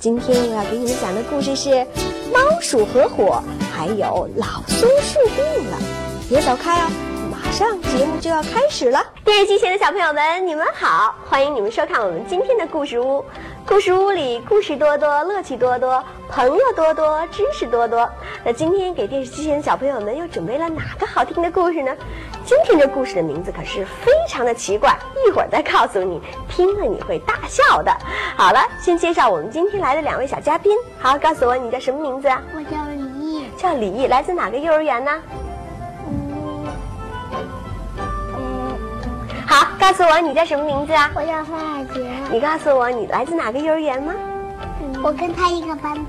今天我要给你们讲的故事是《猫鼠合伙》，还有老松树病了。别走开哦，马上节目就要开始了。电视机前的小朋友们，你们好，欢迎你们收看我们今天的故事屋。故事屋里故事多多，乐趣多多，朋友多多，知识多多。那今天给电视机前的小朋友们又准备了哪个好听的故事呢？今天这故事的名字可是非常的奇怪，一会儿再告诉你，听了你会大笑的。好了，先介绍我们今天来的两位小嘉宾。好，告诉我你叫什么名字啊？我叫李毅。叫李毅，来自哪个幼儿园呢？嗯嗯，好，告诉我你叫什么名字啊？我叫范海杰。你告诉我你来自哪个幼儿园吗？我跟他一个班的。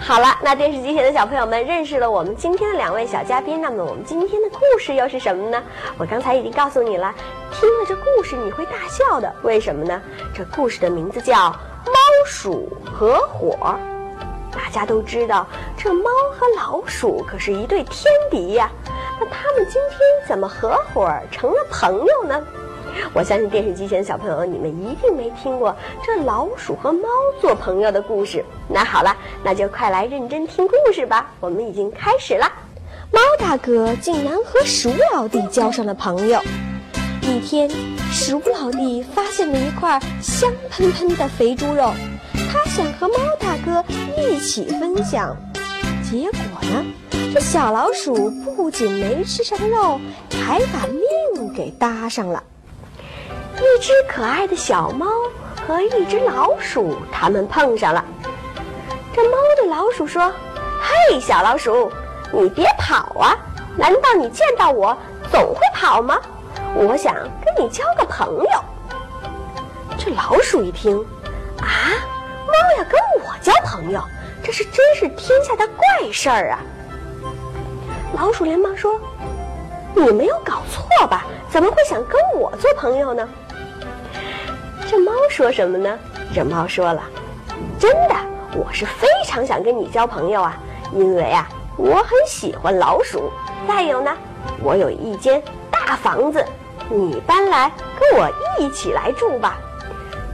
好了，那电视机前的小朋友们认识了我们今天的两位小嘉宾，那么我们今天的故事又是什么呢？我刚才已经告诉你了，听了这故事你会大笑的，为什么呢？这故事的名字叫《猫鼠合伙》。大家都知道，这猫和老鼠可是一对天敌呀。那他们今天怎么合伙成了朋友呢？我相信电视机前的小朋友，你们一定没听过这老鼠和猫做朋友的故事。那好了，那就快来认真听故事吧。我们已经开始了。猫大哥竟然和鼠老弟交上了朋友。一天，鼠老弟发现了一块香喷喷的肥猪肉，他想和猫大哥一起分享。结果呢，这小老鼠不仅没吃上肉，还把命给搭上了。一只可爱的小猫和一只老鼠，它们碰上了。这猫对老鼠说：“嘿，小老鼠，你别跑啊！难道你见到我总会跑吗？我想跟你交个朋友。”这老鼠一听，啊，猫要跟我交朋友，这是真是天下的怪事儿啊！老鼠连忙说：“你没有搞错吧？怎么会想跟我做朋友呢？”这猫说什么呢？这猫说了：“真的，我是非常想跟你交朋友啊，因为啊，我很喜欢老鼠。再有呢，我有一间大房子，你搬来跟我一起来住吧。”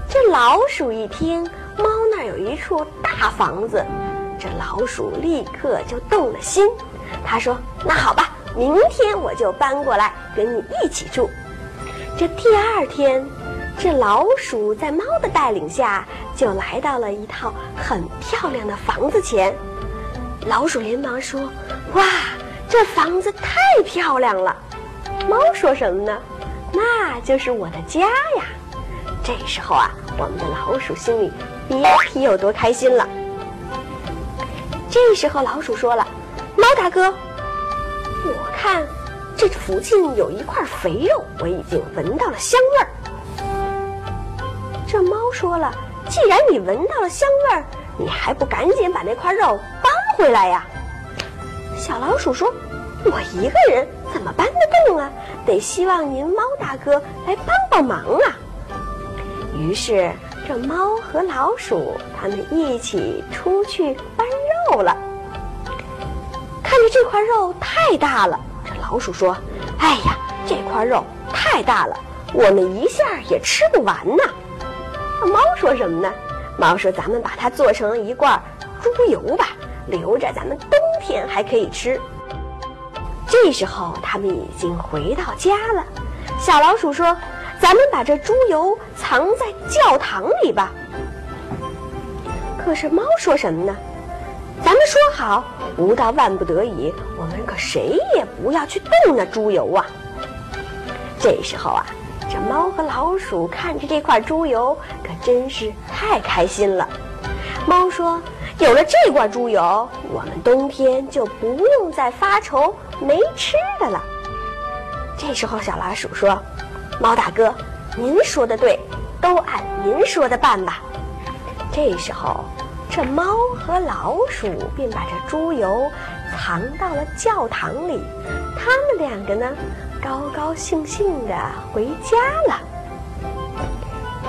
这老鼠一听，猫那儿有一处大房子，这老鼠立刻就动了心。他说：“那好吧，明天我就搬过来跟你一起住。”这第二天，这老鼠在猫的带领下，就来到了一套很漂亮的房子前。老鼠连忙说：“哇，这房子太漂亮了！”猫说什么呢？那就是我的家呀！这时候啊，我们的老鼠心里别提有多开心了。这时候，老鼠说了：“猫大哥，我看这附近有一块肥肉，我已经闻到了香味儿。”说了：“既然你闻到了香味儿，你还不赶紧把那块肉搬回来呀？”小老鼠说：“我一个人怎么搬得动啊？得希望您猫大哥来帮帮忙啊！”于是，这猫和老鼠他们一起出去搬肉了。看着这块肉太大了，这老鼠说：“哎呀，这块肉太大了，我们一下也吃不完呢。”猫说什么呢？猫说：“咱们把它做成一罐猪油吧，留着咱们冬天还可以吃。”这时候，他们已经回到家了。小老鼠说：“咱们把这猪油藏在教堂里吧。”可是猫说什么呢？咱们说好，不到万不得已，我们可谁也不要去动那猪油啊！这时候啊，这猫和老鼠看着这块猪油，可真是太开心了。猫说：“有了这罐猪油，我们冬天就不用再发愁没吃的了。”这时候，小老鼠说：“猫大哥，您说的对，都按您说的办吧。”这时候，这猫和老鼠便把这猪油藏到了教堂里。他们两个呢，高高兴兴的回家了。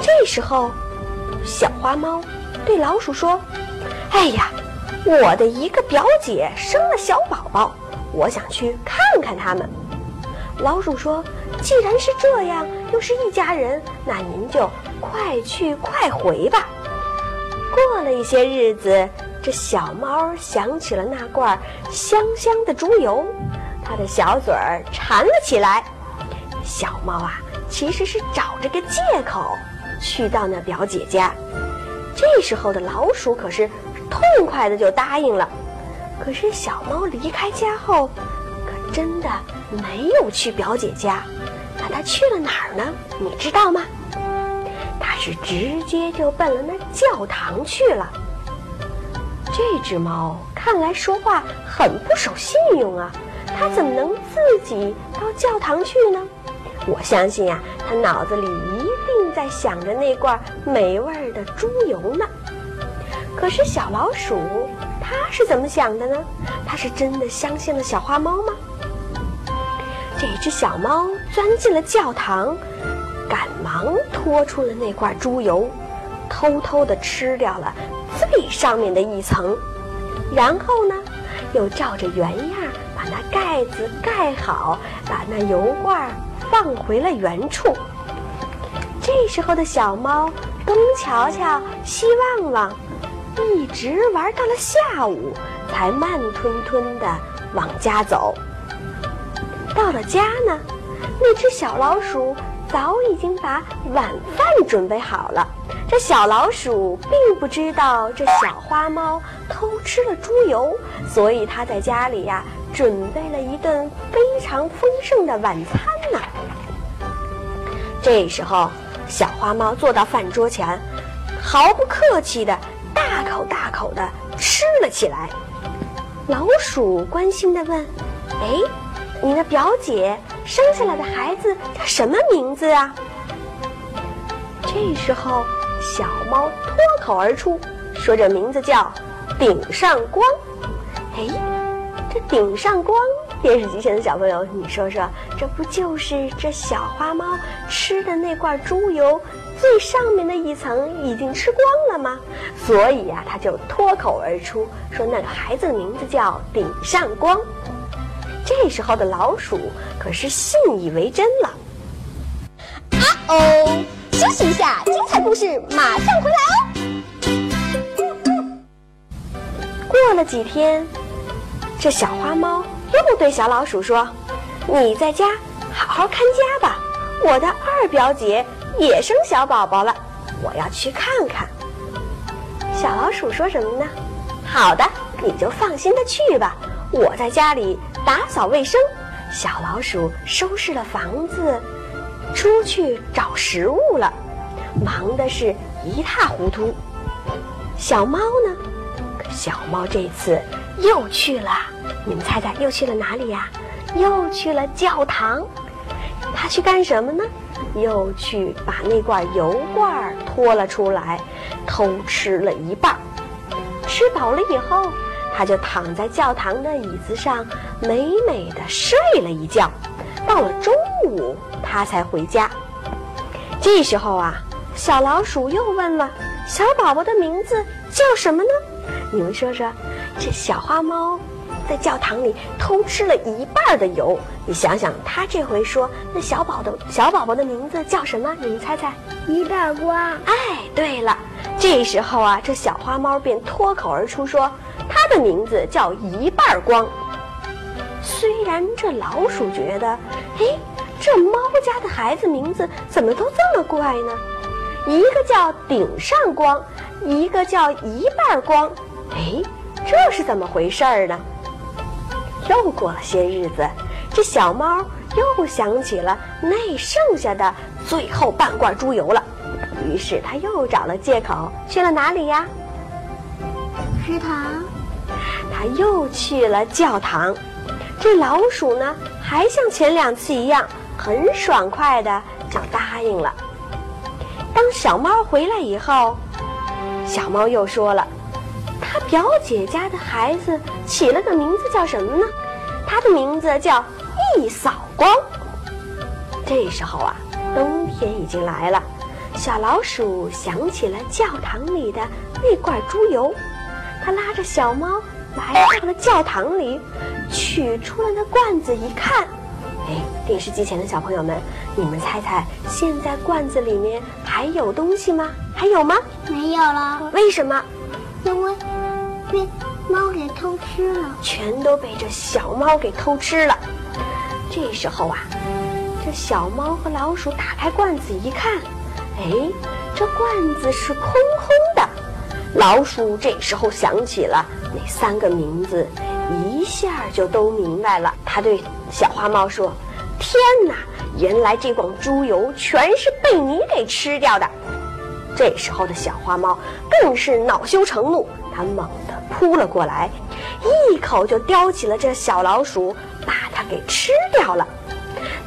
这时候，小花猫对老鼠说：“哎呀，我的一个表姐生了小宝宝，我想去看看他们。”老鼠说：“既然是这样，又是一家人，那您就快去快回吧。”过了一些日子，这小猫想起了那罐香香的猪油，它的小嘴儿馋了起来。小猫啊，其实是找着个借口去到那表姐家。这时候的老鼠可是痛快的就答应了。可是小猫离开家后，可真的没有去表姐家。那它去了哪儿呢？你知道吗？它是直接就奔了那教堂去了。这只猫看来说话很不守信用啊，它怎么能自己到教堂去呢？我相信呀，它脑子里一定在想着那罐美味的猪油呢。可是小老鼠它是怎么想的呢？它是真的相信了小花猫吗？这只小猫钻进了教堂，赶忙拖出了那罐猪油，偷偷地吃掉了最上面的一层，然后呢，又照着原样那盖子盖好，把那油罐放回了原处。这时候的小猫东瞧瞧，西望望，一直玩到了下午，才慢吞吞地往家走。到了家呢，那只小老鼠早已经把晚饭准备好了。这小老鼠并不知道这小花猫偷吃了猪油，所以它在家里呀准备了一顿非常丰盛的晚餐呢。这时候，小花猫坐到饭桌前，毫不客气的大口大口的吃了起来。老鼠关心的问：“哎？”你的表姐生下来的孩子叫什么名字啊？这时候，小猫脱口而出，说：“这名字叫顶上光。”哎，这顶上光，电视机前的小朋友，你说说，这不就是这小花猫吃的那罐猪油最上面的一层已经吃光了吗？所以呀，他就脱口而出说：“那个孩子的名字叫顶上光。”这时候的老鼠可是信以为真了。啊哦，休息一下，精彩故事马上回来哦。过了几天，这小花猫又对小老鼠说：“你在家好好看家吧，我的二表姐也生小宝宝了，我要去看看。”小老鼠说什么呢？好的，你就放心的去吧，我在家里。打扫卫生，小老鼠收拾了房子，出去找食物了，忙的是一塌糊涂。小猫呢？小猫这次又去了，你们猜猜又去了哪里呀？又去了教堂。他去干什么呢？又去把那罐油罐拖了出来，偷吃了一半。吃饱了以后。他就躺在教堂的椅子上，美美的睡了一觉。到了中午，他才回家。这时候啊，小老鼠又问了：“小宝宝的名字叫什么呢？”你们说说，这小花猫在教堂里偷吃了一半的油，你想想，它这回说那小宝的小宝宝的名字叫什么？你们猜猜？一半光。哎，对了，这时候啊，这小花猫便脱口而出说。它的名字叫一半光。虽然这老鼠觉得，哎，这猫家的孩子名字怎么都这么怪呢？一个叫顶上光，一个叫一半光，哎，这是怎么回事儿呢？又过了些日子，这小猫又想起了那剩下的最后半罐猪油了，于是它又找了借口去了哪里呀？食堂。它又去了教堂，这老鼠呢，还像前两次一样，很爽快的就答应了。当小猫回来以后，小猫又说了，他表姐家的孩子起了个名字叫什么呢？他的名字叫一扫光。这时候啊，冬天已经来了，小老鼠想起了教堂里的那罐猪油，它拉着小猫。来到了教堂里，取出了那罐子，一看，哎，电视机前的小朋友们，你们猜猜，现在罐子里面还有东西吗？还有吗？没有了。为什么？因为被猫给偷吃了。全都被这小猫给偷吃了。这时候啊，这小猫和老鼠打开罐子一看，哎，这罐子是空空的。老鼠这时候想起了那三个名字，一下就都明白了。他对小花猫说：“天哪，原来这罐猪油全是被你给吃掉的！”这时候的小花猫更是恼羞成怒，它猛扑了过来，一口就叼起了这小老鼠，把它给吃掉了。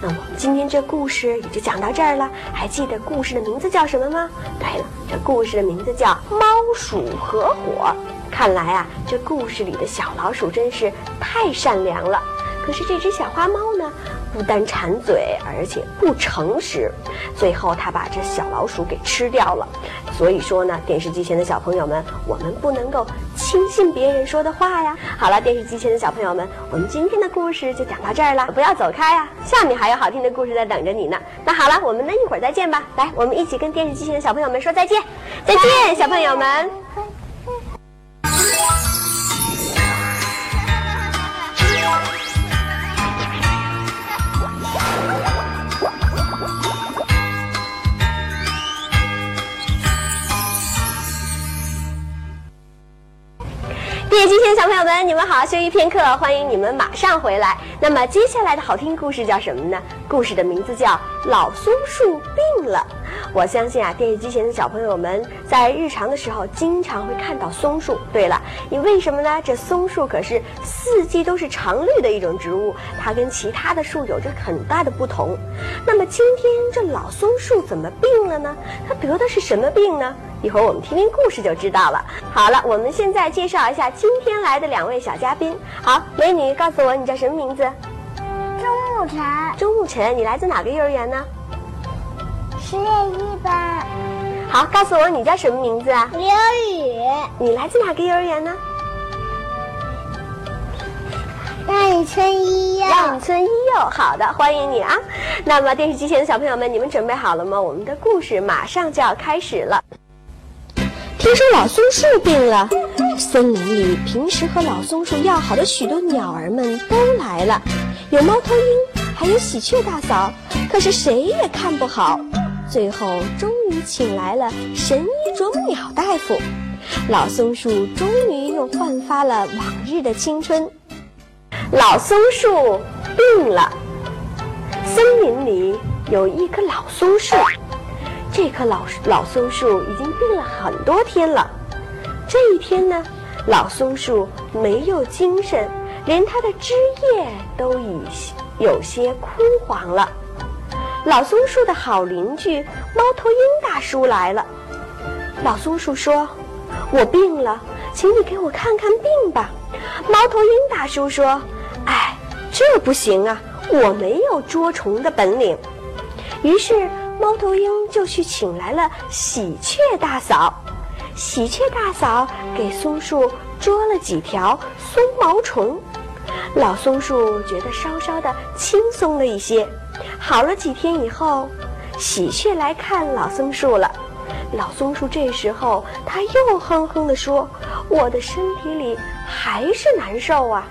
那我们今天这故事也就讲到这儿了。还记得故事的名字叫什么吗？对了，这故事的名字叫《猫鼠合伙》。看来啊，这故事里的小老鼠真是太善良了。可是这只小花猫呢，不但馋嘴，而且不诚实。最后，它把这小老鼠给吃掉了。所以说呢，电视机前的小朋友们，我们不能够轻信别人说的话呀。好了，电视机前的小朋友们，我们今天的故事就讲到这儿了，不要走开呀，下面还有好听的故事在等着你呢。那好了，我们呢一会儿再见吧。来，我们一起跟电视机前的小朋友们说再见，再见，小朋友们。电视机前的小朋友们，你们好！休息片刻，欢迎你们马上回来。那么接下来的好听故事叫什么呢？故事的名字叫《老松树病了》。我相信啊，电视机前的小朋友们在日常的时候经常会看到松树。对了，你为什么呢？这松树可是四季都是常绿的一种植物，它跟其他的树有着很大的不同。那么今天这老松树怎么病了呢？它得的是什么病呢？一会儿我们听听故事就知道了。好了，我们现在介绍一下今天来的两位小嘉宾。好，美女，告诉我你叫什么名字？钟沐晨，钟沐晨，你来自哪个幼儿园呢？实验一班。好，告诉我你叫什么名字啊？刘宇，你来自哪个幼儿园呢？让你村一幼。让你村一幼。好的，欢迎你啊。那么电视机前的小朋友们，你们准备好了吗？我们的故事马上就要开始了。听说老松树病了，森林里平时和老松树要好的许多鸟儿们都来了，有猫头鹰，还有喜鹊大嫂，可是谁也看不好。最后终于请来了神医啄木鸟大夫，老松树终于又焕发了往日的青春。老松树病了，森林里有一棵老松树。这棵老老松树已经病了很多天了。这一天呢，老松树没有精神，连它的枝叶都已有些枯黄了。老松树的好邻居猫头鹰大叔来了。老松树说：“我病了，请你给我看看病吧。”猫头鹰大叔说：“哎，这不行啊，我没有捉虫的本领。”于是。猫头鹰就去请来了喜鹊大嫂，喜鹊大嫂给松树捉了几条松毛虫，老松树觉得稍稍的轻松了一些。好了几天以后，喜鹊来看老松树了，老松树这时候他又哼哼地说：“我的身体里还是难受啊。”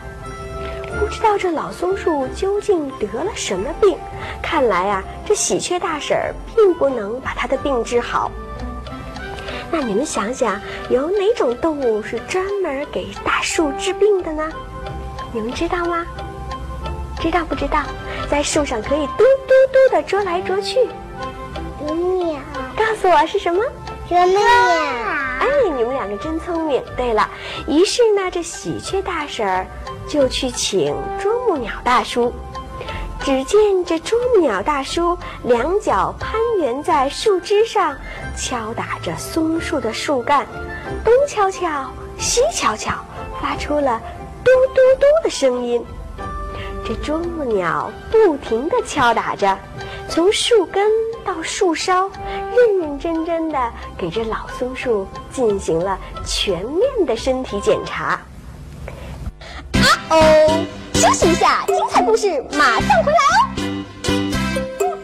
不知道这老松树究竟得了什么病？看来啊，这喜鹊大婶儿并不能把它的病治好。那你们想想，有哪种动物是专门给大树治病的呢？你们知道吗？知道不知道？在树上可以嘟嘟嘟的啄来啄去。鸟。告诉我是什么？啄木鸟。哎，你们两个真聪明。对了，于是呢，这喜鹊大婶儿。就去请啄木鸟大叔。只见这啄木鸟大叔两脚攀援在树枝上，敲打着松树的树干，东敲敲，西敲敲，发出了嘟嘟嘟的声音。这啄木鸟不停地敲打着，从树根到树梢，认认真真的给这老松树进行了全面的身体检查。啊哦，休息一下，精彩故事马上回来哦。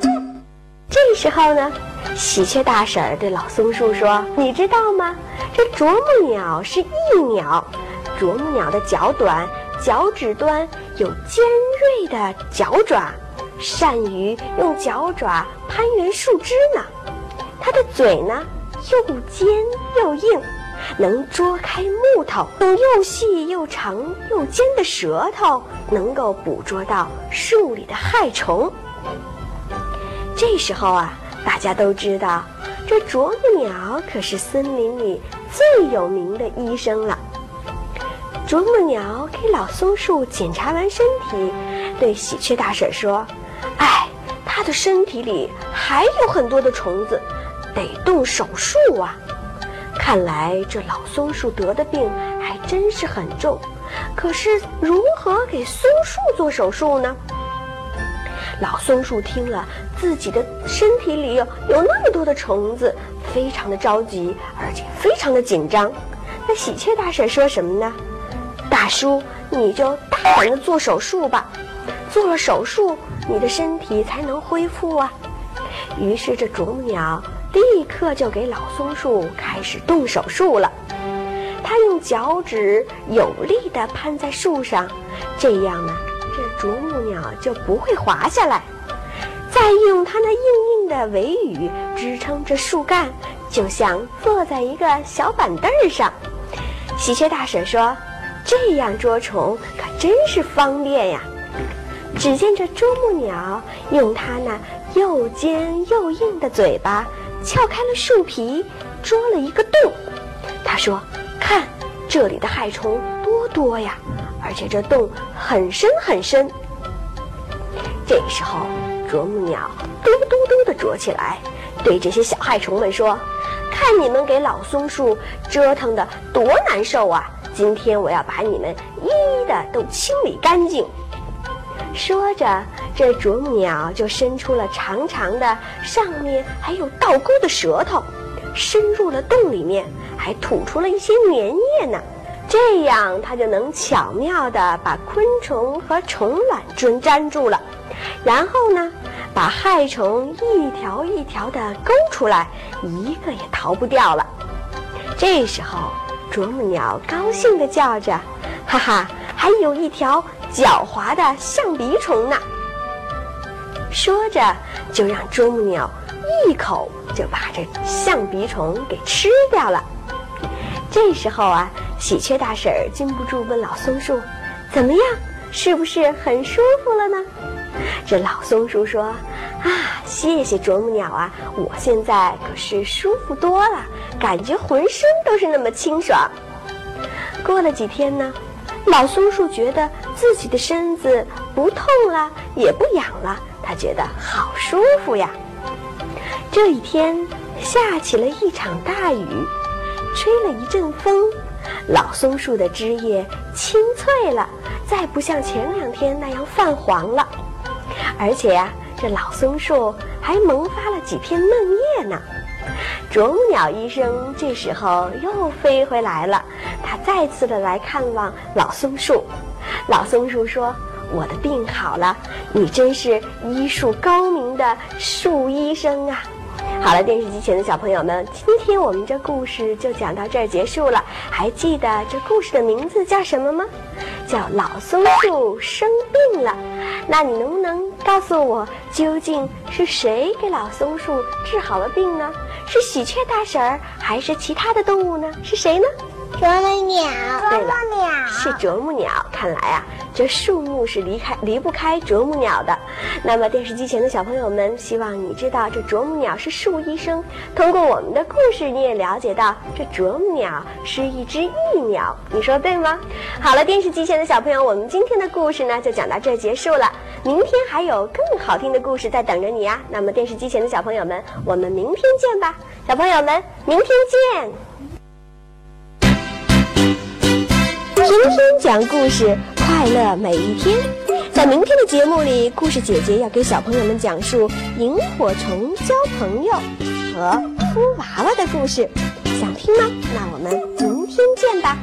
这时候呢，喜鹊大婶儿对老松树说：“你知道吗？这啄木鸟是翼鸟，啄木鸟的脚短，脚趾端有尖锐的脚爪，善于用脚爪攀援树枝呢。它的嘴呢又尖又硬，能啄开木头，用又细又长又尖的舌头，能够捕捉到树里的害虫。这时候啊，大家都知道，这啄木鸟可是森林里最有名的医生了。啄木鸟给老松树检查完身体，对喜鹊大婶说：“，的身体里还有很多的虫子，得动手术啊。看来这老松树得的病还真是很重。可是如何给松树做手术呢？”老松树听了，自己的身体里有有那么多的虫子，非常的着急，而且非常的紧张。那喜鹊大婶说什么呢？大叔，你就大胆的做手术吧，做了手术，你的身体才能恢复啊。于是这啄木鸟立刻就给老松树开始动手术了。它用脚趾有力地攀在树上，这样呢。这啄木鸟就不会滑下来，再用它那硬硬的尾羽支撑着树干，就像坐在一个小板凳上。喜鹊大婶说：“这样捉虫可真是方便呀！”只见这啄木鸟用它那又尖又硬的嘴巴撬开了树皮，捉了一个洞。他说：“看，这里的害虫多多呀！”而且这洞很深很深。这时候，啄木鸟嘟嘟嘟地啄起来，对这些小害虫们说：“看你们给老松树折腾的多难受啊！今天我要把你们一一的都清理干净。”说着，这啄木鸟就伸出了长长的、上面还有倒钩的舌头，伸入了洞里面，还吐出了一些粘液呢。这样，它就能巧妙地把昆虫和虫卵粘粘住了，然后呢，把害虫一条一条地勾出来，一个也逃不掉了。这时候，啄木鸟高兴地叫着：“哈哈，还有一条狡猾的象鼻虫呢！”说着，就让啄木鸟一口就把这象鼻虫给吃掉了。这时候啊。喜鹊大婶禁不住问老松树：“怎么样，是不是很舒服了呢？”这老松树说：“啊，谢谢啄木鸟啊，我现在可是舒服多了，感觉浑身都是那么清爽。”过了几天呢，老松树觉得自己的身子不痛了，也不痒了，他觉得好舒服呀。这一天下起了一场大雨，吹了一阵风。老松树的枝叶青翠了，再不像前两天那样泛黄了。而且呀，这老松树还萌发了几片嫩叶呢。啄木鸟医生这时候又飞回来了，他再次的来看望老松树。老松树说：“我的病好了，你真是医术高明的树医生啊！”好了，电视机前的小朋友们，今天我们这故事就讲到这儿结束了。还记得这故事的名字叫什么吗？叫老松树生病了。那你能不能告诉我，究竟是谁给老松树治好了病呢？是喜鹊大婶儿，还是其他的动物呢？是谁呢？啄木鸟，对了，是啄木鸟。看来啊，这树木是离开离不开啄木鸟的。那么电视机前的小朋友们，希望你知道这啄木鸟是树医生。通过我们的故事，你也了解到这啄木鸟是一只翼鸟。你说对吗？好了，电视机前的小朋友，我们今天的故事呢就讲到这结束了。明天还有更好听的故事在等着你啊！那么电视机前的小朋友们，我们明天见吧。小朋友们，明天见。天天讲故事，快乐每一天。在明天的节目里，故事姐姐要给小朋友们讲述萤火虫交朋友和哭娃娃的故事，想听吗？那我们明天见吧。